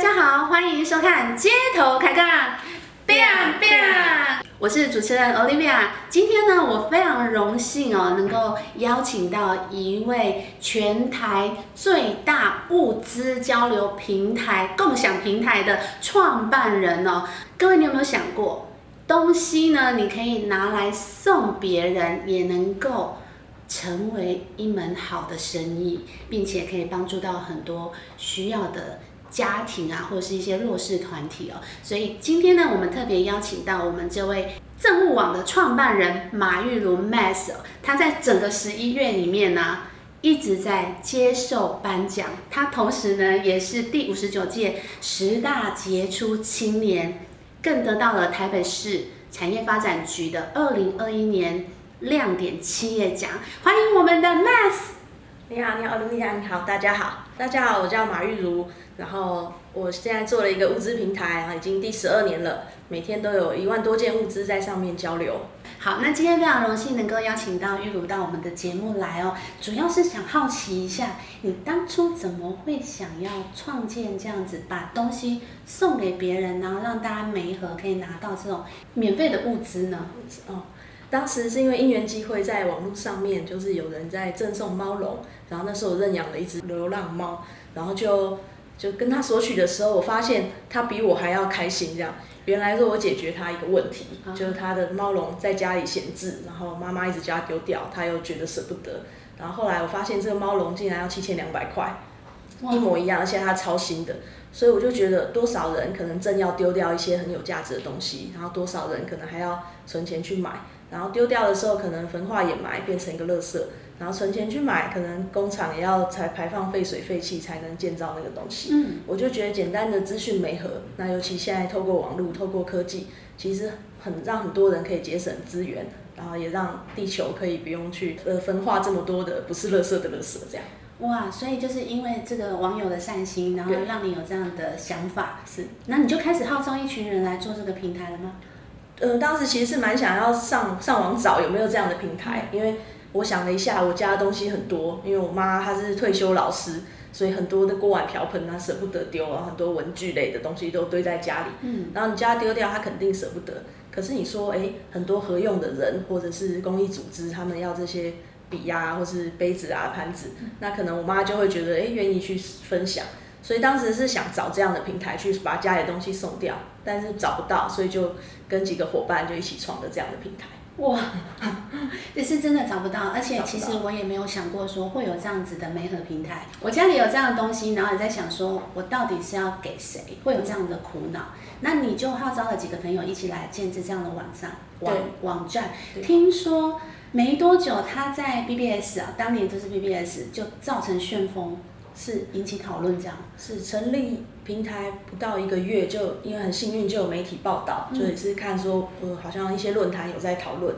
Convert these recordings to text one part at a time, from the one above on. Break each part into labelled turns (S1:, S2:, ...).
S1: 家好，欢迎收看街头开杠，biang biang，我是主持人 Olivia。今天呢，我非常荣幸哦，能够邀请到一位全台最大物资交流平台、共享平台的创办人哦。各位，你有没有想过，东西呢，你可以拿来送别人，也能够成为一门好的生意，并且可以帮助到很多需要的。家庭啊，或者是一些弱势团体哦，所以今天呢，我们特别邀请到我们这位政务网的创办人马玉如 Mass，他在整个十一月里面呢，一直在接受颁奖，他同时呢，也是第五十九届十大杰出青年，更得到了台北市产业发展局的二零二一年亮点企业奖，欢迎我们的 Mass。
S2: 你好，你好，卢丽亚，你好，大家好，大家好，我叫马玉如，然后我现在做了一个物资平台，已经第十二年了，每天都有一万多件物资在上面交流。
S1: 好，那今天非常荣幸能够邀请到玉茹到我们的节目来哦，主要是想好奇一下，你当初怎么会想要创建这样子，把东西送给别人，然后让大家每一盒可以拿到这种免费的物资呢？
S2: 哦。当时是因为因缘机会，在网络上面就是有人在赠送猫笼，然后那时候我认养了一只流浪猫，然后就就跟他索取的时候，我发现他比我还要开心。这样，原来是我解决他一个问题，就是他的猫笼在家里闲置，然后妈妈一直叫他丢掉，他又觉得舍不得。然后后来我发现这个猫笼竟然要七千两百块，一模一样，而且它超新的，所以我就觉得多少人可能正要丢掉一些很有价值的东西，然后多少人可能还要存钱去买。然后丢掉的时候，可能焚化掩埋变成一个垃圾，然后存钱去买，可能工厂也要才排放废水废气才能建造那个东西。嗯，我就觉得简单的资讯媒合，那尤其现在透过网络、透过科技，其实很让很多人可以节省资源，然后也让地球可以不用去呃分化这么多的不是垃圾的垃圾这样。
S1: 哇，所以就是因为这个网友的善心，然后让你有这样的想法，是，那你就开始号召一群人来做这个平台了吗？
S2: 呃，当时其实是蛮想要上上网找有没有这样的平台，因为我想了一下，我家的东西很多，因为我妈她是退休老师，所以很多的锅碗瓢盆啊舍不得丢啊，很多文具类的东西都堆在家里。嗯。然后你家丢掉，她肯定舍不得。可是你说，哎，很多合用的人或者是公益组织，他们要这些笔呀，或是杯子啊、盘子，那可能我妈就会觉得，哎，愿意去分享。所以当时是想找这样的平台去把家里的东西送掉，但是找不到，所以就跟几个伙伴就一起创的这样的平台。哇，
S1: 这是真的找不到，而且其实我也没有想过说会有这样子的媒合平台。我家里有这样的东西，然后也在想说，我到底是要给谁？会有这样的苦恼。那你就号召了几个朋友一起来建制这样的网站网网站。听说没多久，他在 BBS 啊，当年就是 BBS 就造成旋风。是引起讨论，这样
S2: 是成立平台不到一个月，就因为很幸运就有媒体报道，就也是看说，呃，好像一些论坛有在讨论，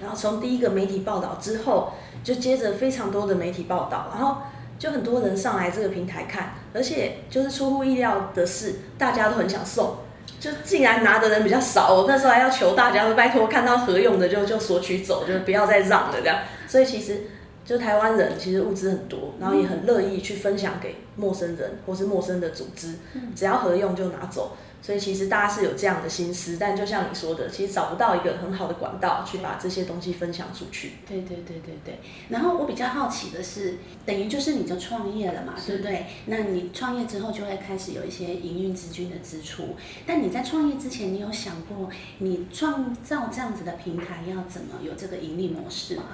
S2: 然后从第一个媒体报道之后，就接着非常多的媒体报道，然后就很多人上来这个平台看，而且就是出乎意料的是，大家都很想送，就竟然拿的人比较少，我那时候还要求大家说拜托看到合用的就就索取走，就不要再让了这样，所以其实。就台湾人其实物资很多，然后也很乐意去分享给陌生人或是陌生的组织，只要合用就拿走。所以其实大家是有这样的心思，但就像你说的，其实找不到一个很好的管道去把这些东西分享出去。
S1: 对对对对对。然后我比较好奇的是，等于就是你就创业了嘛，对不对？那你创业之后就会开始有一些营运资金的支出。但你在创业之前，你有想过你创造这样子的平台要怎么有这个盈利模式吗？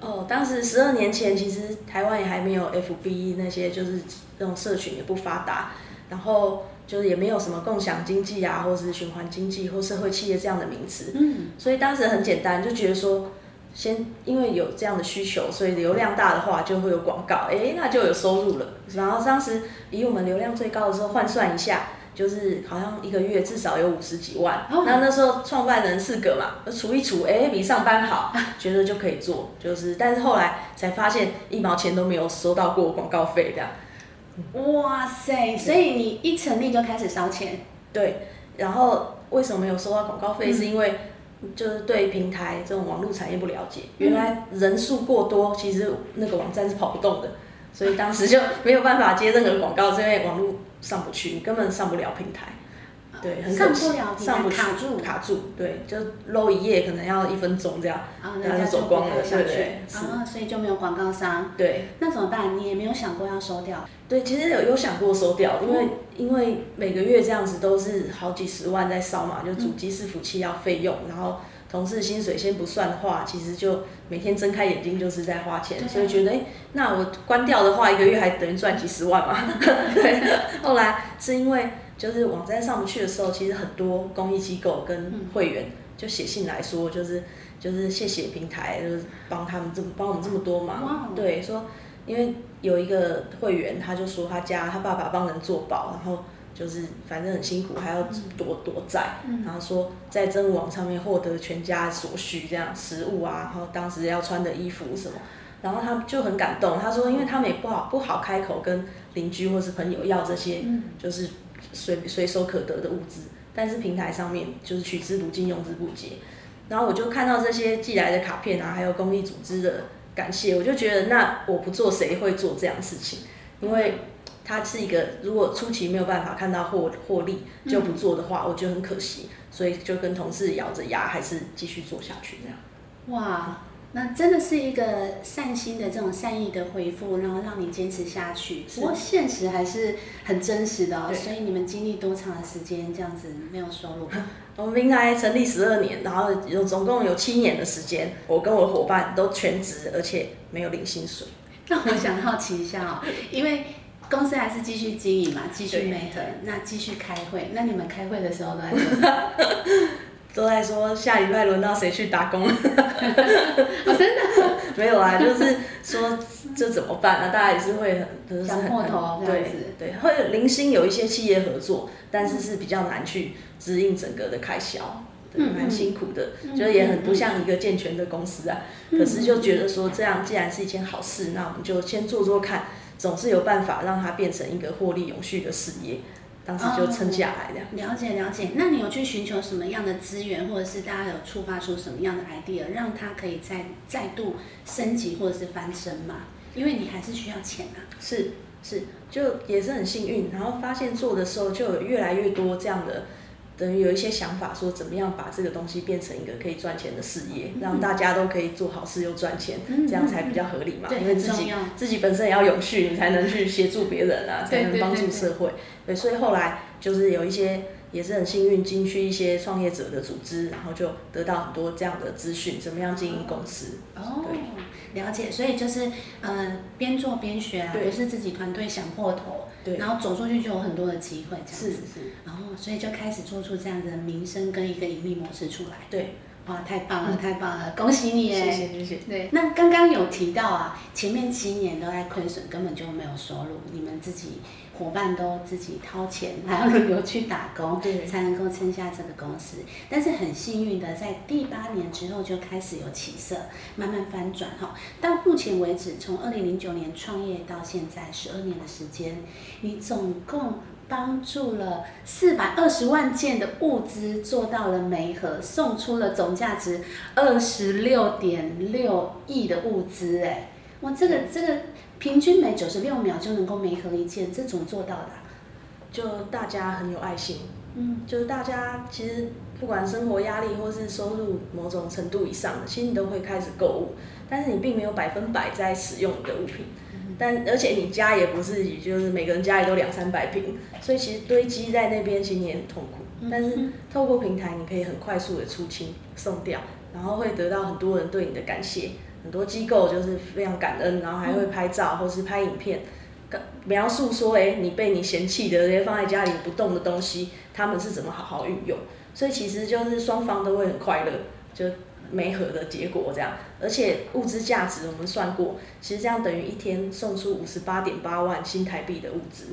S2: 哦，当时十二年前，其实台湾也还没有 FB 那些，就是那种社群也不发达，然后就是也没有什么共享经济啊，或者是循环经济或社会企业这样的名词。嗯。所以当时很简单，就觉得说，先因为有这样的需求，所以流量大的话就会有广告，哎，那就有收入了。然后当时以我们流量最高的时候换算一下。就是好像一个月至少有五十几万，那那时候创办人四个嘛，除一除，哎，比上班好，觉得就可以做。就是，但是后来才发现一毛钱都没有收到过广告费，这样。
S1: 哇塞！所以你一成立就开始烧钱？
S2: 对。然后为什么没有收到广告费？是因为就是对平台这种网络产业不了解，原来人数过多，其实那个网站是跑不动的，所以当时就没有办法接任何广告，因为网络。上不去，你根本上不了平台。对，很
S1: 上
S2: 可惜
S1: 不了平台
S2: 上不去
S1: 卡住
S2: 卡住，对，就搂一页可能要一分钟这样，
S1: 啊，
S2: 大家
S1: 人家就
S2: 走光了，对对，
S1: 啊，所以就没有广告商。
S2: 对
S1: 那怎么办？你也没有想过要收掉？
S2: 对，其实有有想过收掉，因为、因为每个月这样子都是好几十万在烧嘛，就主机伺服器要费用，然后同事薪水先不算的话，其实就每天睁开眼睛就是在花钱，所以觉得哎、诶那我关掉的话，一个月还等于赚几十万嘛。对，后来是因为就是网站上不去的时候，其实很多公益机构跟会员就写信来说，就是就是谢谢平台，就是帮他们这么帮我们这么多忙，对，说因为有一个会员，他就说他家他爸爸帮人做保，然后就是反正很辛苦，还要躲躲债，然后说在真物网上面获得全家所需，这样食物啊，然后当时要穿的衣服什么，然后他就很感动，他说因为他们也不好不好开口跟邻居或是朋友要这些，就是随随手可得的物资，但是平台上面就是取之不尽，用之不竭。然后我就看到这些寄来的卡片啊，还有公益组织的感谢，我就觉得那我不做谁会做这样的事情？因为它是一个如果初期没有办法看到获获利就不做的话，我觉得很可惜，所以就跟同事咬着牙还是继续做下去这样。
S1: 哇，那真的是一个善心的这种善意的回复，然后让你坚持下去。不过现实还是很真实的哦，所以你们经历多长的时间这样子没有收入？
S2: 我们平台成立十二年，然后有总共有七年的时间，我跟我的伙伴都全职，而且没有领薪水。
S1: 那我想好奇一下哦，因为公司还是继续经营嘛，继续
S2: 对
S1: 美合，那继续开会。那你们开会的时候都在做？
S2: 都在说下礼拜轮到谁去打工，
S1: 哦，真的，
S2: 没有啊，就是说这怎么办啊？大家也是会很，就是
S1: 想
S2: 很
S1: 破头
S2: 对对，会零星有一些企业合作，但是是比较难去指引整个的开销，蛮辛苦的，
S1: 嗯
S2: 就是也很不像一个健全的公司啊。
S1: 嗯
S2: 可是就觉得说这样既然是一件好事，那我们就先做做看，总是有办法让它变成一个获利永续的事业。当时就撑下来这样。
S1: 了解了解。那你有去寻求什么样的资源，或者是大家有触发出什么样的 idea，让它可以再再度升级或者是翻身吗？因为你还是需要钱啊。
S2: 是是，就也是很幸运，然后发现做的时候就有越来越多这样的，等于有一些想法说怎么样把这个东西变成一个可以赚钱的事业，让大家都可以做好事又赚钱，
S1: 嗯
S2: 这样才比较合理嘛。
S1: 对
S2: 因为自己自己本身也要永续，你才能去协助别人啊，才能帮助社会。对，所以后来就是有一些也是很幸运进去一些创业者的组织，然后就得到很多这样的资讯，怎么样经营公司。
S1: 哦，了解。所以就是呃，边做边学啊，
S2: 对
S1: 不是自己团队想破头，
S2: 对，
S1: 然后走出去就有很多的机会，这样子。
S2: 是是，
S1: 然后，所以就开始做出这样子的名声跟一个盈利模式出来。
S2: 对，
S1: 哇，太棒了，太棒了，恭喜你耶！
S2: 谢谢谢谢。
S1: 对，那刚刚有提到啊，前面七年都在亏损，根本就没有收入，你们自己伙伴都自己掏钱，还要轮流去打工，
S2: 对
S1: 才能够撑下这个公司。但是很幸运的，在第八年之后就开始有起色，慢慢翻转哈。到目前为止，从二零零九年创业到现在十二年的时间，你总共帮助了四百二十万件的物资做到了媒合，送出了总价值二十六点六亿的物资，哎，哇，这个这个平均每九十六秒就能够媒合一件，这怎么做到的啊、
S2: 就大家很有爱心，
S1: 嗯，
S2: 就是大家其实不管生活压力或是收入某种程度以上的，其实你都会开始购物，但是你并没有百分百在使用你的物品，但而且你家也不是，就是每个人家里都两三百平，所以其实堆积在那边其实你也很痛苦，但是透过平台你可以很快速的出清送掉，然后会得到很多人对你的感谢，很多机构就是非常感恩，然后还会拍照或是拍影片。描述说，哎、你被你嫌弃的这些放在家里不动的东西，他们是怎么好好运用？所以其实就是双方都会很快乐，就没合的结果这样。而且物资价值我们算过，其实这样等于一天送出五十八点八万新台币的物资。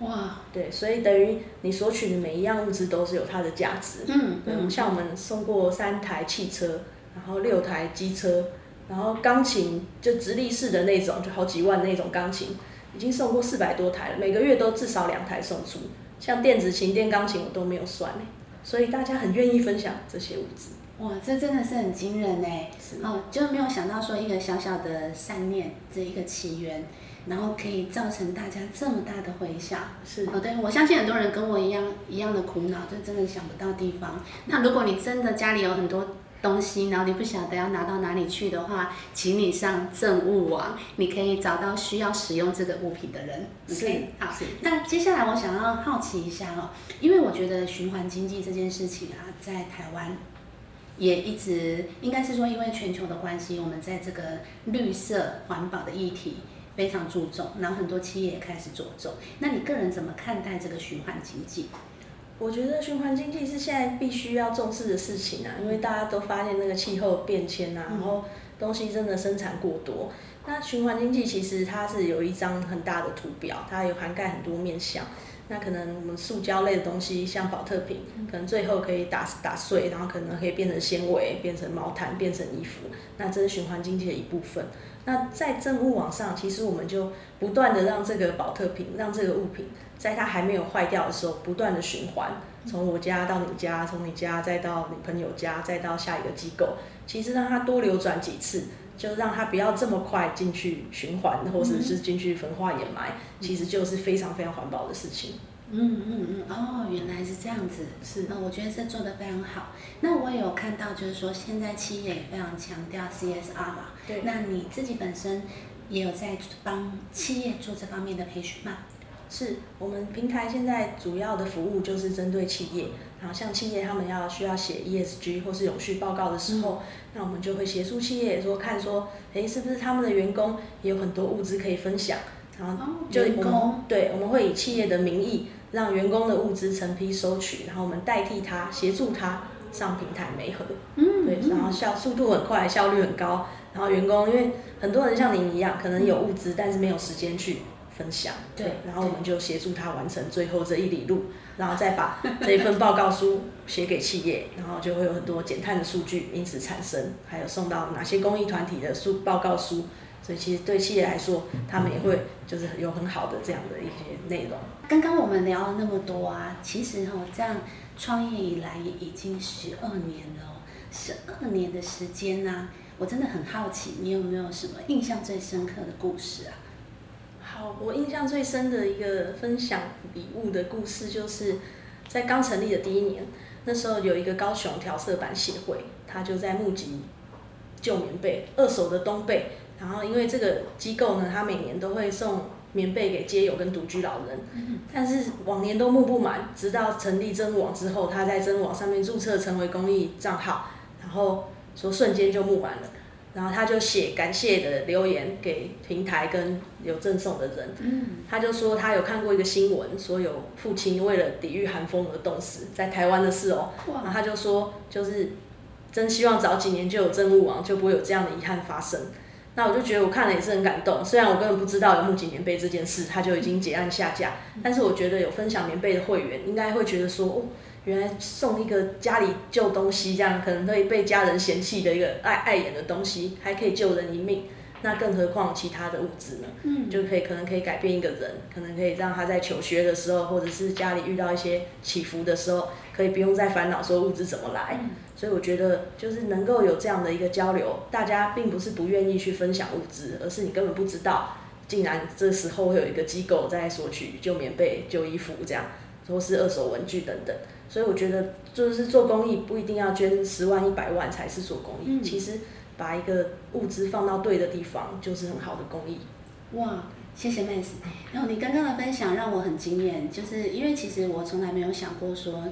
S1: 哇，
S2: 对，所以等于你索取的每一样物资都是有它的价值。
S1: 嗯
S2: 对，像我们送过三台汽车，然后六台机车，然后钢琴就直立式的那种，就好几万那种钢琴，已经送过四百多台了，每个月都至少两台送出。像电子琴、电钢琴我都没有算呢，所以大家很愿意分享这些物资。
S1: 哇，这真的是很惊人哎！
S2: 是
S1: 哦，就没有想到说一个小小的善念这一个起源，然后可以造成大家这么大的回响。
S2: 是
S1: 哦，对，我相信很多人跟我一样一样的苦恼，就真的想不到地方。那如果你真的家里有很多东西，然后你不晓得要拿到哪里去的话，请你上政务网，你可以找到需要使用这个物品的人。
S2: 是
S1: OK，好。那接下来我想要好奇一下哦，因为我觉得循环经济这件事情啊，在台湾也一直应该是说，因为全球的关系，我们在这个绿色环保的议题非常注重，然后很多企业也开始着重。那你个人怎么看待这个循环经济？
S2: 我觉得循环经济是现在必须要重视的事情啊，因为大家都发现那个气候变迁啊，然后东西真的生产过多。那循环经济其实它是有一张很大的图表，它有涵盖很多面向。那可能我们塑胶类的东西，像保特瓶，可能最后可以打打碎，然后可能可以变成纤维，变成毛毯，变成衣服。那这是循环经济的一部分。那在政务网上，其实我们就不断的让这个保特瓶，让这个物品，在它还没有坏掉的时候，不断的循环，从我家到你家，从你家再到你朋友家，再到下一个机构，其实让它多流转几次，就让它不要这么快进去循环，或者是进去焚化掩埋，其实就是非常非常环保的事情。
S1: 嗯嗯嗯，哦，原来是这样子，
S2: 是
S1: 那我觉得这做的非常好。那我也有看到，就是说现在企业也非常强调 CSR 嘛。
S2: 对。
S1: 那你自己本身也有在帮企业做这方面的培训吗？
S2: 是我们平台现在主要的服务就是针对企业，然后像企业他们要需要写 ESG 或是永续报告的时候，那我们就会协助企业说看说，诶，是不是他们的员工也有很多物资可以分享，然后就我们对我们会以企业的名义让员工的物资成批收取，然后我们代替他协助他上平台媒合，
S1: 嗯，
S2: 对，然后效速度很快，效率很高，然后员工因为很多人像您一样，可能有物资，但是没有时间去。分享对，然后我们就协助他完成最后这一里路，然后再把这一份报告书写给企业，然后就会有很多减碳的数据因此产生，还有送到哪些公益团体的书报告书，所以其实对企业来说，他们也会就是有很好的这样的一些内容。
S1: 刚刚我们聊了那么多啊，其实哈这样创业以来也已经十二年了，十二年的时间呢，我真的很好奇，你有没有什么印象最深刻的故事啊？
S2: 好，我印象最深的一个分享礼物的故事，就是在刚成立的第一年，那时候有一个高雄调色板协会，他就在募集旧棉被，二手的冬被。然后因为这个机构呢，他每年都会送棉被给街友跟独居老人，但是往年都募不满，直到成立真网之后，他在真网上面注册成为公益账号，然后说瞬间就募完了。然后他就写感谢的留言给平台跟有赠送的人，他就说他有看过一个新闻，说有父亲为了抵御寒风而冻死在台湾的事哦，然后他就说就是真希望早几年就有政务网，就不会有这样的遗憾发生。那我就觉得我看了也是很感动，虽然我根本不知道有木槿棉被这件事，他就已经结案下架，但是我觉得有分享棉被的会员应该会觉得说哦。原来送一个家里旧东西，这样可能会被家人嫌弃的一个碍碍眼的东西，还可以救人一命，那更何况其他的物质呢？嗯，就可以可能可以改变一个人，可能可以让他在求学的时候，或者是家里遇到一些起伏的时候，可以不用再烦恼说物质怎么来。所以我觉得就是能够有这样的一个交流，大家并不是不愿意去分享物资，而是你根本不知道，竟然这时候会有一个机构在索取旧棉被、旧衣服这样，或是二手文具等等。所以我觉得，就是做公益不一定要捐十万一百万才是做公益，其实把一个物资放到对的地方，就是很好的公益。
S1: 哇，谢谢妹子。然后你刚刚的分享让我很惊艳，就是因为其实我从来没有想过说，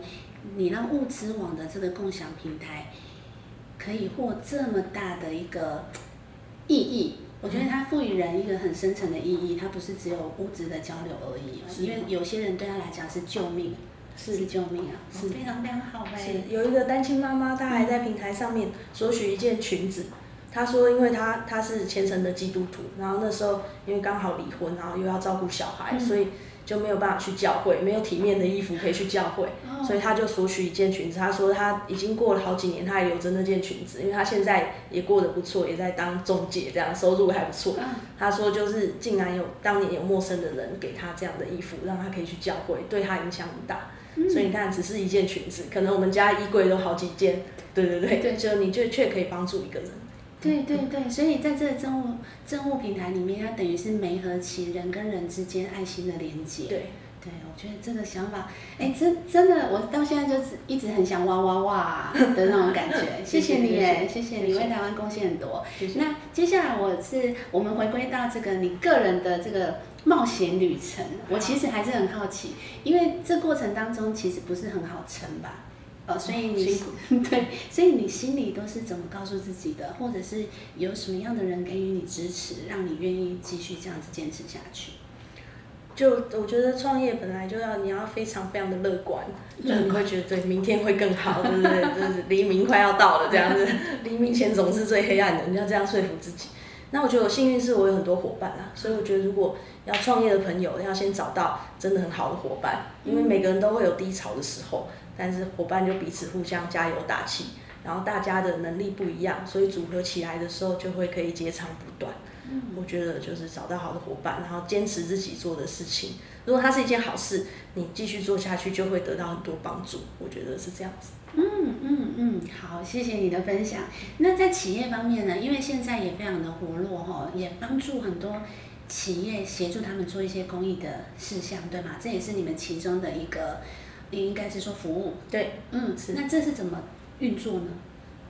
S1: 你让物资网的这个共享平台可以获这么大的一个意义。我觉得它赋予人一个很深层的意义，它不是只有物质的交流而已，因为有些人对他来讲是救命。是救命啊！是非常非常好呗。
S2: 是有一个单亲妈妈，她还在平台上面索取一件裙子。她说，因为她她是虔诚的基督徒，然后那时候因为刚好离婚，然后又要照顾小孩，所以就没有办法去教会，没有体面的衣服可以去教会，所以她就索取一件裙子。她说她已经过了好几年，她还留着那件裙子，因为她现在也过得不错，也在当中介，这样收入还不错。她说就是竟然有当年有陌生的人给她这样的衣服，让她可以去教会，对她影响很大。所以你看，只是一件裙子，可能我们家衣柜都好几件。对对对，就你就却可以帮助一个人。
S1: 对对对，所以在这个政务政务平台里面，它等于是媒合起人跟人之间爱心的连接。
S2: 对。
S1: 对，我觉得这个想法，哎，真真的，我到现在就是一直很想哇哇哇的那种感觉。谢谢你，哎，谢谢你为台湾贡献很多。那接下来我是我们回归到这个你个人的这个冒险旅程，我其实还是很好奇，因为这过程当中其实不是很好撑吧？呃，所以你 对，所以你心里都是怎么告诉自己的，或者是有什么样的人给予你支持，让你愿意继续这样子坚持下去？
S2: 就我觉得创业本来就要你要非常非常的乐观，就你会觉得对明天会更好，对不对？就是黎明快要到了这样子，黎明前总是最黑暗的，你要这样说服自己。那我觉得我幸运是我有很多伙伴啊，所以我觉得如果要创业的朋友要先找到真的很好的伙伴，因为每个人都会有低潮的时候，但是伙伴就彼此互相加油打气，然后大家的能力不一样，所以组合起来的时候就会可以接长补短。我觉得就是找到好的伙伴，然后坚持自己做的事情。如果它是一件好事，你继续做下去就会得到很多帮助。我觉得是这样子。
S1: 嗯嗯嗯，好，谢谢你的分享。那在企业方面呢？因为现在也非常的活络哈，也帮助很多企业协助他们做一些公益的事项，对吗？这也是你们其中的一个，应该是说服务。
S2: 对，
S1: 嗯，是。那这是怎么运作呢？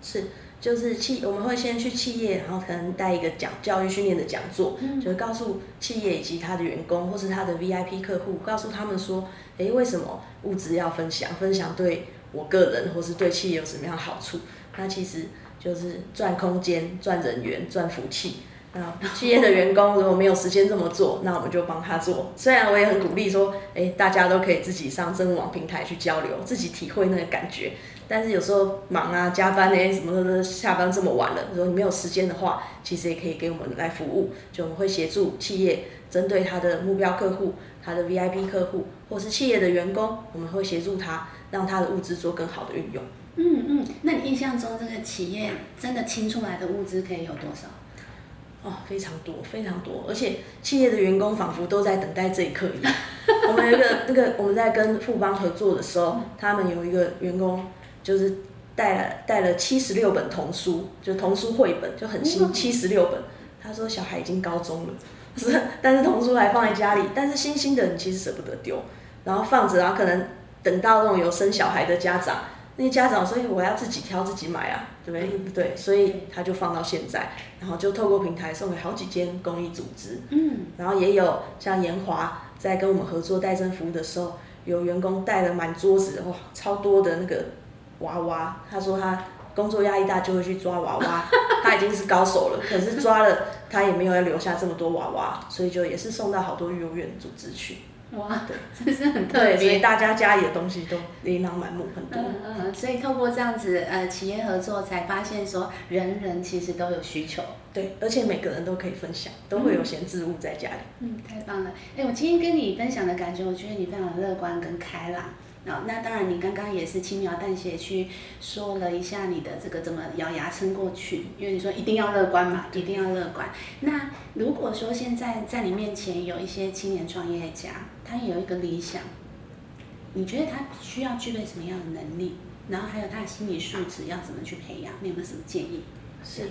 S2: 是。就是企，我们会先去企业，然后可能带一个讲教育训练的讲座，就是告诉企业以及他的员工或是他的 VIP 客户，告诉他们说，诶，为什么物资要分享？分享对我个人或是对企业有什么样好处？那其实就是赚空间、赚人员、赚福气。那企业的员工如果没有时间这么做，那我们就帮他做。虽然我也很鼓励说，诶，大家都可以自己上政务网平台去交流，自己体会那个感觉。但是有时候忙啊、加班呢，什么的，下班这么晚了，如果你没有时间的话，其实也可以给我们来服务。就我们会协助企业针对他的目标客户、他的 VIP 客户，或是企业的员工，我们会协助他，让他的物资做更好的运用。
S1: 嗯嗯，那你印象中这个企业真的清出来的物资可以有多少？
S2: 哦，非常多，非常多，而且企业的员工仿佛都在等待这一刻一样。我们有一个那个我们在跟富邦合作的时候，他们有一个员工。就是带了带了七十六本童书，就童书绘本就很新，七十六本。他说小孩已经高中了，是，但是童书还放在家里，但是新新的你其实舍不得丢，然后放着，然后可能等到那种有生小孩的家长，那些家长说我要自己挑自己买啊，对不对？对，所以他就放到现在，然后就透过平台送给好几间公益组织，嗯，然后也有像延华在跟我们合作代征服务的时候，有员工带了满桌子哇，超多的那个。娃娃，他说他工作压力大就会去抓娃娃，他已经是高手了，可是抓了他也没有要留下这么多娃娃，所以就也是送到好多幼儿园组织去。
S1: 哇，对，真是很特别。
S2: 所以大家家里的东西都琳琅满目很多。
S1: 嗯嗯，所以透过这样子呃企业合作，才发现说人人其实都有需求。
S2: 对，而且每个人都可以分享，都会有闲置物在家里。
S1: 嗯，太棒了。哎，我今天跟你分享的感觉，我觉得你非常乐观跟开朗。啊，那当然，你刚刚也是轻描淡写去说了一下你的这个怎么咬牙撑过去，因为你说一定要乐观嘛，一定要乐观。那如果说现在在你面前有一些青年创业家，他有一个理想，你觉得他需要具备什么样的能力？然后还有他的心理素质要怎么去培养？你有没有什么建议？
S2: 是。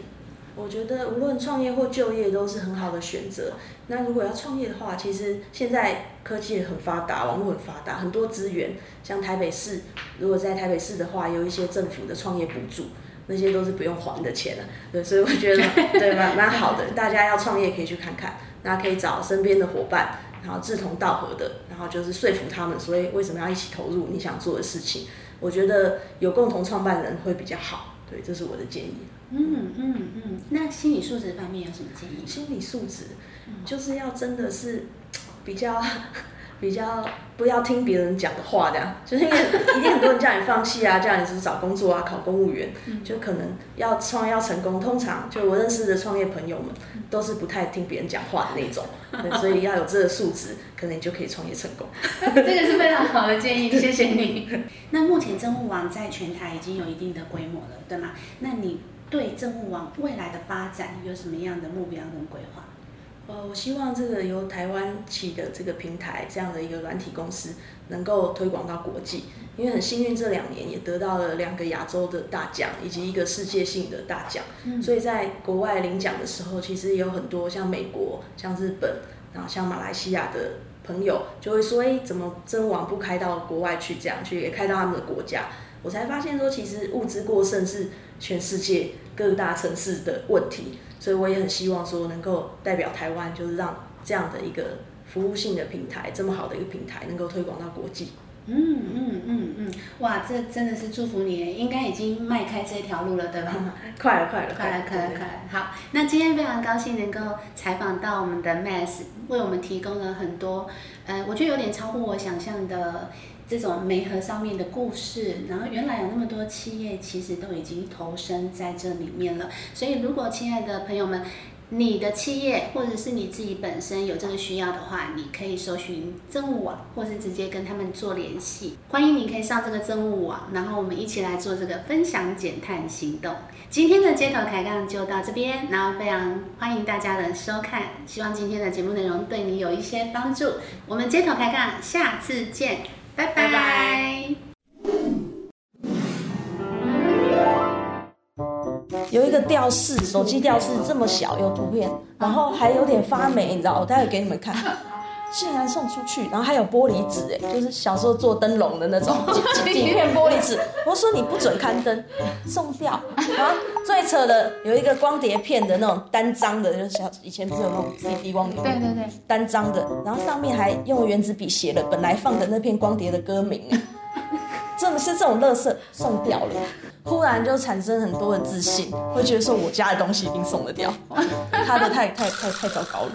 S2: 我觉得无论创业或就业都是很好的选择。那如果要创业的话，其实现在科技也很发达，网络很发达，很多资源。像台北市，如果在台北市的话，有一些政府的创业补助，那些都是不用还的钱了。对，所以我觉得 对蛮蛮好的。大家要创业可以去看看，那可以找身边的伙伴，然后志同道合的，然后就是说服他们，所以为什么要一起投入你想做的事情？我觉得有共同创办人会比较好。对，这是我的建议。
S1: 嗯嗯嗯，那心理素质方面有什么建议？
S2: 心理素质就是要真的是 比较 比较不要听别人讲的话，这样就是因为一定很多人叫你放弃啊，叫你是找工作啊，考公务员，就可能要创业要成功，通常就我认识的创业朋友们都是不太听别人讲话的那种，所以要有这个素质，可能你就可以创业成功。
S1: 这个是非常好的建议，谢谢你。那目前政务网在全台已经有一定的规模了，对吗？那你？对政务网未来的发展有什么样的目标跟规划？
S2: 呃，我希望这个由台湾起的这个平台，这样的一个软体公司，能够推广到国际。因为很幸运，这两年也得到了两个亚洲的大奖，以及一个世界性的大奖。所以在国外领奖的时候，其实也有很多像美国、像日本，然后像马来西亚的朋友，就会说：“哎，怎么真网不开到国外去？这样去也开到他们的国家。”我才发现说，其实物资过剩是全世界各大城市的问题。所以我也很希望说，能够代表台湾，就是让这样的一个服务性的平台，这么好的一个平台，能够推广到国际。
S1: 嗯嗯嗯嗯，哇，这真的是祝福你，应该已经迈开这条路了，对吧？
S2: 快了，快了，
S1: 快了，快了，快了。好，那今天非常高兴能够采访到我们的 Mass，为我们提供了很多，呃，我觉得有点超乎我想象的。这种媒合上面的故事，然后原来有那么多企业其实都已经投身在这里面了。所以，如果亲爱的朋友们，你的企业或者是你自己本身有这个需要的话，你可以搜寻政务网，或是直接跟他们做联系。欢迎你可以上这个政务网，然后我们一起来做这个分享减碳行动。今天的街头抬杠就到这边，然后非常欢迎大家的收看，希望今天的节目内容对你有一些帮助。我们街头抬杠，下次见。
S2: 吊饰，手机吊饰这么小，有图片，然后还有点发霉，你知道？我待会给你们看。竟然送出去，然后还有玻璃纸，哎，就是小时候做灯笼的那种 几片玻璃纸。我说你不准刊登，送掉。然后最扯的有一个光碟片的那种单张的，就是小以前不是有那种 CD 光碟？
S1: 对对对，
S2: 单张的，然后上面还用原子笔写了本来放的那片光碟的歌名。是这种乐色送掉了，忽然就产生很多的自信，会觉得说我家的东西一定送得掉，他的太太太太糟糕了。